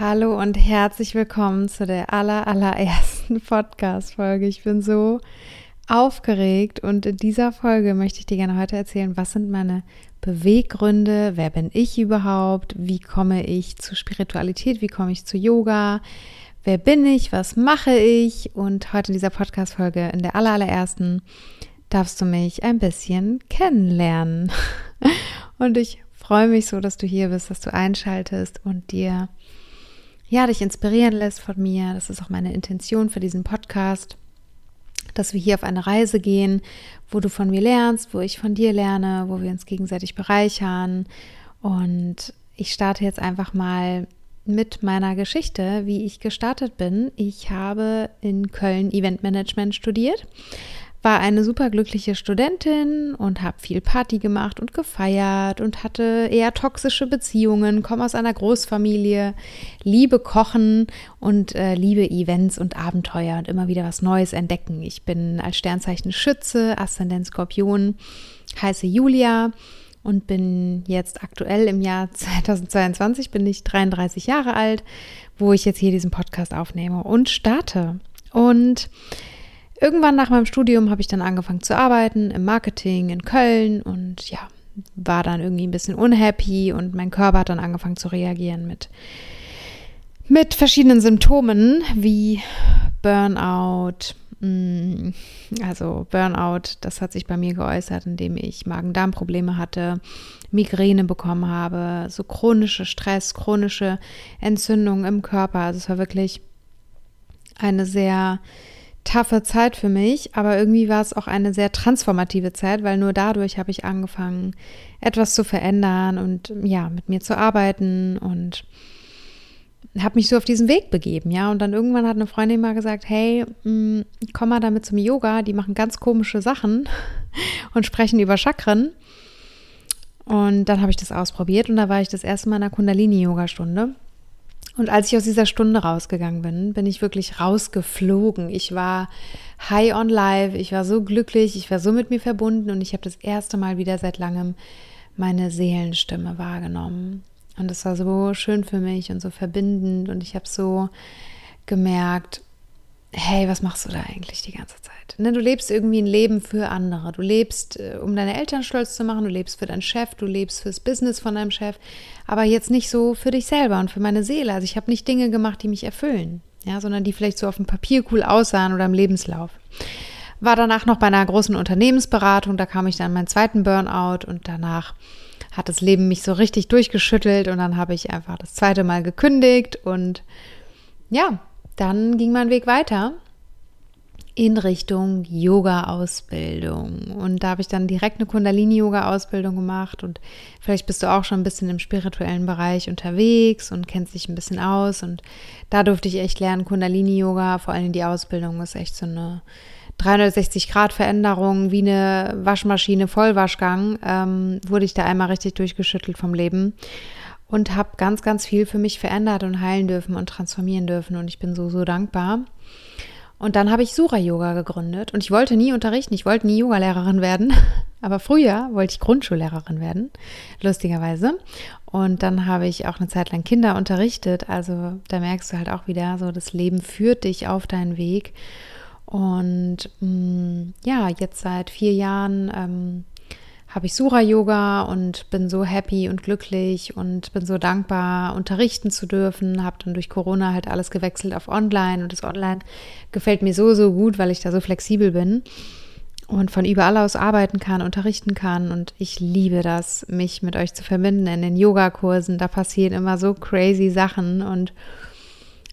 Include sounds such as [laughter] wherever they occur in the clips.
Hallo und herzlich willkommen zu der aller, allerersten [laughs] Podcast-Folge. Ich bin so aufgeregt und in dieser Folge möchte ich dir gerne heute erzählen, was sind meine Beweggründe, wer bin ich überhaupt, wie komme ich zu Spiritualität, wie komme ich zu Yoga, wer bin ich, was mache ich? Und heute in dieser Podcast-Folge, in der aller, allerersten, darfst du mich ein bisschen kennenlernen. [laughs] Und ich freue mich so, dass du hier bist, dass du einschaltest und dir ja, dich inspirieren lässt von mir. Das ist auch meine Intention für diesen Podcast, dass wir hier auf eine Reise gehen, wo du von mir lernst, wo ich von dir lerne, wo wir uns gegenseitig bereichern. Und ich starte jetzt einfach mal mit meiner Geschichte, wie ich gestartet bin. Ich habe in Köln Eventmanagement studiert war eine superglückliche Studentin und habe viel Party gemacht und gefeiert und hatte eher toxische Beziehungen, komme aus einer Großfamilie, liebe Kochen und äh, liebe Events und Abenteuer und immer wieder was Neues entdecken. Ich bin als Sternzeichen Schütze, Aszendent Skorpion, heiße Julia und bin jetzt aktuell im Jahr [laughs] 2022, bin ich 33 Jahre alt, wo ich jetzt hier diesen Podcast aufnehme und starte. Und Irgendwann nach meinem Studium habe ich dann angefangen zu arbeiten im Marketing in Köln und ja, war dann irgendwie ein bisschen unhappy und mein Körper hat dann angefangen zu reagieren mit, mit verschiedenen Symptomen wie Burnout. Mm, also Burnout, das hat sich bei mir geäußert, indem ich Magen-Darm-Probleme hatte, Migräne bekommen habe, so chronische Stress, chronische Entzündungen im Körper. Also es war wirklich eine sehr taffe Zeit für mich, aber irgendwie war es auch eine sehr transformative Zeit, weil nur dadurch habe ich angefangen, etwas zu verändern und ja, mit mir zu arbeiten und habe mich so auf diesen Weg begeben, ja. Und dann irgendwann hat eine Freundin mal gesagt, hey, mm, komm mal damit zum Yoga, die machen ganz komische Sachen [laughs] und sprechen über Chakren. Und dann habe ich das ausprobiert und da war ich das erste Mal in einer Kundalini-Yoga-Stunde. Und als ich aus dieser Stunde rausgegangen bin, bin ich wirklich rausgeflogen. Ich war high on life, ich war so glücklich, ich war so mit mir verbunden und ich habe das erste Mal wieder seit langem meine Seelenstimme wahrgenommen. Und es war so schön für mich und so verbindend und ich habe so gemerkt, hey, was machst du da eigentlich die ganze Zeit? Ne, du lebst irgendwie ein Leben für andere. Du lebst, äh, um deine Eltern stolz zu machen, du lebst für deinen Chef, du lebst fürs Business von deinem Chef, aber jetzt nicht so für dich selber und für meine Seele. Also ich habe nicht Dinge gemacht, die mich erfüllen, ja, sondern die vielleicht so auf dem Papier cool aussahen oder im Lebenslauf. War danach noch bei einer großen Unternehmensberatung, da kam ich dann meinen zweiten Burnout und danach hat das Leben mich so richtig durchgeschüttelt und dann habe ich einfach das zweite Mal gekündigt und ja, dann ging mein Weg weiter in Richtung Yoga-Ausbildung. Und da habe ich dann direkt eine Kundalini-Yoga-Ausbildung gemacht. Und vielleicht bist du auch schon ein bisschen im spirituellen Bereich unterwegs und kennst dich ein bisschen aus. Und da durfte ich echt lernen, Kundalini-Yoga, vor allem die Ausbildung ist echt so eine 360-Grad-Veränderung, wie eine Waschmaschine, Vollwaschgang, ähm, wurde ich da einmal richtig durchgeschüttelt vom Leben und habe ganz, ganz viel für mich verändert und heilen dürfen und transformieren dürfen. Und ich bin so, so dankbar. Und dann habe ich Sura Yoga gegründet und ich wollte nie unterrichten, ich wollte nie Yogalehrerin werden, [laughs] aber früher wollte ich Grundschullehrerin werden, lustigerweise. Und dann habe ich auch eine Zeit lang Kinder unterrichtet, also da merkst du halt auch wieder so, das Leben führt dich auf deinen Weg. Und mh, mm, ja, jetzt seit vier Jahren ähm, habe ich Sura-Yoga und bin so happy und glücklich und bin so dankbar, unterrichten zu dürfen. Habe dann durch Corona halt alles gewechselt auf Online und das Online gefällt mir so, so gut, weil ich da so flexibel bin und von überall aus arbeiten kann, unterrichten kann. Und ich liebe das, mich mit euch zu verbinden in den Yogakursen. Da passieren immer so crazy Sachen und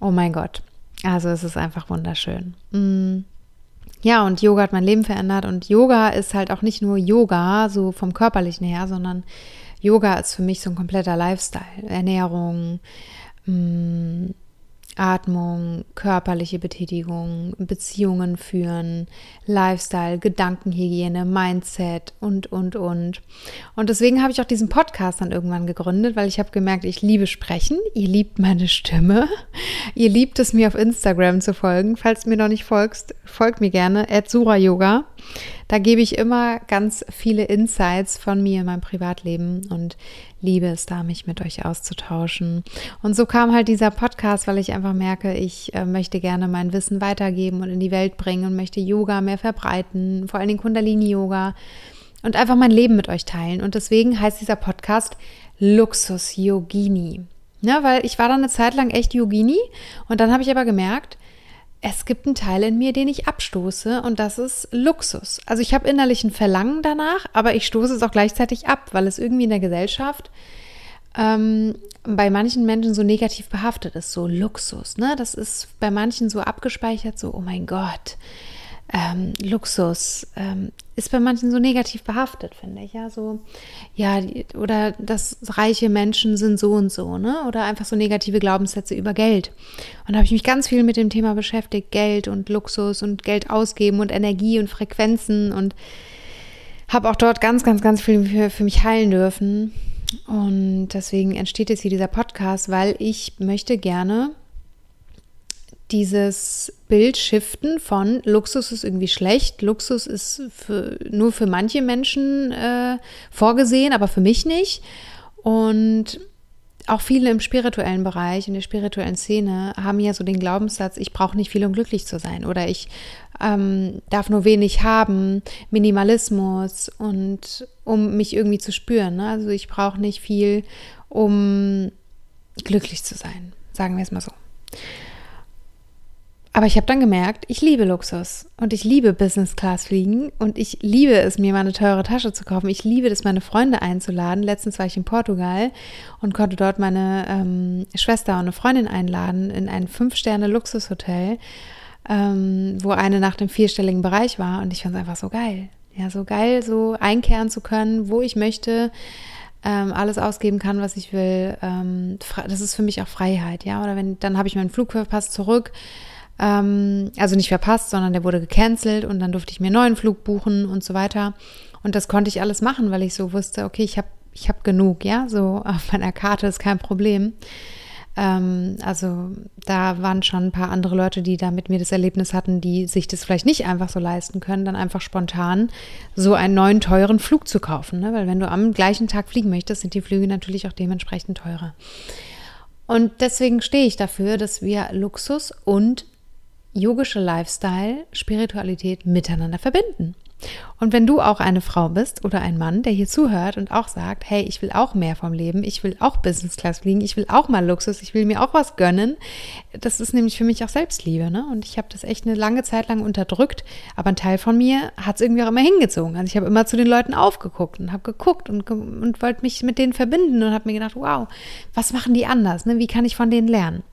oh mein Gott. Also es ist einfach wunderschön. Mm. Ja, und Yoga hat mein Leben verändert und Yoga ist halt auch nicht nur Yoga, so vom körperlichen her, sondern Yoga ist für mich so ein kompletter Lifestyle. Ernährung, mh, mm, Atmung, körperliche Betätigung, Beziehungen führen, Lifestyle, Gedankenhygiene, Mindset und, und, und. Und deswegen habe ich auch diesen Podcast dann irgendwann gegründet, weil ich habe gemerkt, ich liebe Sprechen, ihr liebt meine Stimme, ihr liebt es mir auf Instagram zu folgen. Falls du mir noch nicht folgst, folgt mir gerne, Yoga. Da gebe ich immer ganz viele Insights von mir in meinem Privatleben und liebe es da, mich mit euch auszutauschen. Und so kam halt dieser Podcast, weil ich einfach merke, ich äh, möchte gerne mein Wissen weitergeben und in die Welt bringen und möchte Yoga mehr verbreiten, vor allen Dingen Kundalini-Yoga und einfach mein Leben mit euch teilen. Und deswegen heißt dieser Podcast Luxus Yogini. Ja, weil ich war dann eine Zeit lang echt Yogini und dann habe ich aber gemerkt, es gibt einen Teil in mir, den ich abstoße und das ist Luxus. Also ich habe innerlich ein Verlangen danach, aber ich stoße es auch gleichzeitig ab, weil es irgendwie in der Gesellschaft ähm, bei manchen Menschen so negativ behaftet ist, so Luxus. Ne? Das ist bei manchen so abgespeichert, so, oh mein Gott, ähm, Luxus ähm, ist bei manchen so negativ behaftet, finde ich. Ja, so, ja, oder dass reiche Menschen sind so und so, ne? Oder einfach so negative Glaubenssätze über Geld. Und da habe ich mich ganz viel mit dem Thema beschäftigt: Geld und Luxus und Geld ausgeben und Energie und Frequenzen und habe auch dort ganz, ganz, ganz viel für, für mich heilen dürfen. Und deswegen entsteht jetzt hier dieser Podcast, weil ich möchte gerne dieses Bild shiften von Luxus ist irgendwie schlecht, Luxus ist für, nur für manche Menschen äh, vorgesehen, aber für mich nicht. Und auch viele im spirituellen Bereich, in der spirituellen Szene, haben ja so den Glaubenssatz, ich brauche nicht viel, um glücklich zu sein. Oder ich ähm, darf nur wenig haben, Minimalismus und um mich irgendwie zu spüren. Ne? Also ich brauche nicht viel, um glücklich zu sein. Sagen wir es mal so. Aber ich habe dann gemerkt, ich liebe Luxus und ich liebe Business Class fliegen und ich liebe es, mir mal eine teure Tasche zu kaufen. Ich liebe es, meine Freunde einzuladen. Letztens war ich in Portugal und konnte dort meine ähm, Schwester und eine Freundin einladen in ein Fünf-Sterne-Luxushotel, ähm, wo eine Nacht im vierstelligen Bereich war und ich fand es einfach so geil. Ja, so geil, so einkehren zu können, wo ich möchte, ähm, alles ausgeben kann, was ich will. Ähm, das ist für mich auch Freiheit, ja. Oder wenn, dann habe ich meinen Flug verpasst zurück ähm, also nicht verpasst, sondern der wurde gecancelt und dann durfte ich mir einen neuen Flug buchen und so weiter. Und das konnte ich alles machen, weil ich so wusste, okay, ich habe ich hab genug, ja, so [laughs] auf meiner Karte ist kein Problem. Ähm, also da waren schon ein paar andere Leute, die da mit mir das Erlebnis hatten, die sich das vielleicht nicht einfach so leisten können, dann einfach spontan so einen neuen teuren Flug zu kaufen. Ne? Weil wenn du am gleichen Tag fliegen möchtest, sind die Flüge natürlich auch dementsprechend teurer. Und deswegen stehe ich dafür, dass wir Luxus und yogische Lifestyle, Spiritualität miteinander verbinden. Und wenn du auch eine Frau bist oder ein Mann, der hier zuhört und auch sagt, hey, ich will auch mehr vom Leben, ich will auch Business Class fliegen, ich will auch mal Luxus, ich will mir auch was gönnen, das ist nämlich für mich auch Selbstliebe. Ne? Und ich habe das echt eine lange Zeit lang unterdrückt, aber ein Teil von mir hat es irgendwie auch immer hingezogen. Also ich habe immer zu den Leuten aufgeguckt und habe geguckt und, und wollte mich mit denen verbinden und habe mir gedacht, wow, was machen die anders? Ne? Wie kann ich von denen lernen?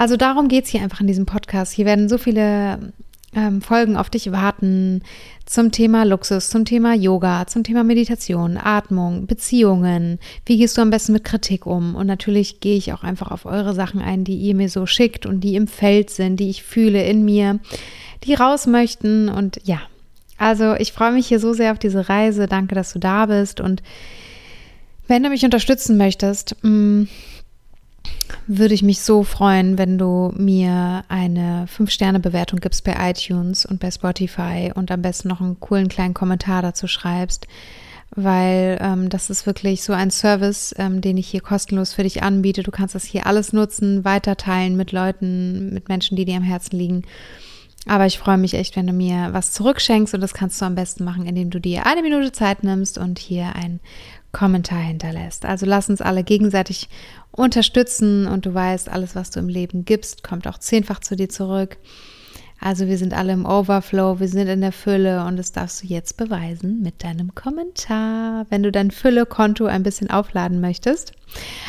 Also darum geht es hier einfach in diesem Podcast. Hier werden so viele ähm, Folgen auf dich warten zum Thema Luxus, zum Thema Yoga, zum Thema Meditation, Atmung, Beziehungen. Wie gehst du am besten mit Kritik um? Und natürlich gehe ich auch einfach auf eure Sachen ein, die ihr mir so schickt und die im Feld sind, die ich fühle in mir, die raus möchten. Und ja, also ich freue mich hier so sehr auf diese Reise. Danke, dass du da bist. Und wenn du mich unterstützen möchtest, mm, würde ich mich so freuen, wenn du mir eine 5-Sterne-Bewertung gibst bei iTunes und bei Spotify und am besten noch einen coolen kleinen Kommentar dazu schreibst, weil ähm, das ist wirklich so ein Service, ähm, den ich hier kostenlos für dich anbiete. Du kannst das hier alles nutzen, weiterteilen mit Leuten, mit Menschen, die dir am Herzen liegen. Aber ich freue mich echt, wenn du mir was zurückschenkst und das kannst du am besten machen, indem du dir eine Minute Zeit nimmst und hier ein Kommentar hinterlässt. Also lass uns alle gegenseitig unterstützen und du weißt, alles, was du im Leben gibst, kommt auch zehnfach zu dir zurück. Also wir sind alle im Overflow, wir sind in der Fülle und das darfst du jetzt beweisen mit deinem Kommentar, wenn du dein Fülle-Konto ein bisschen aufladen möchtest.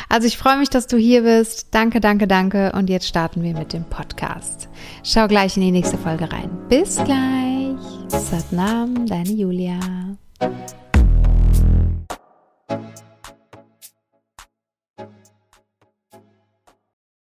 Also ich freue mich, dass du hier bist. Danke, danke, danke. Und jetzt starten wir mit dem Podcast. Schau gleich in die nächste Folge rein. Bis gleich. Satnam, deine Julia.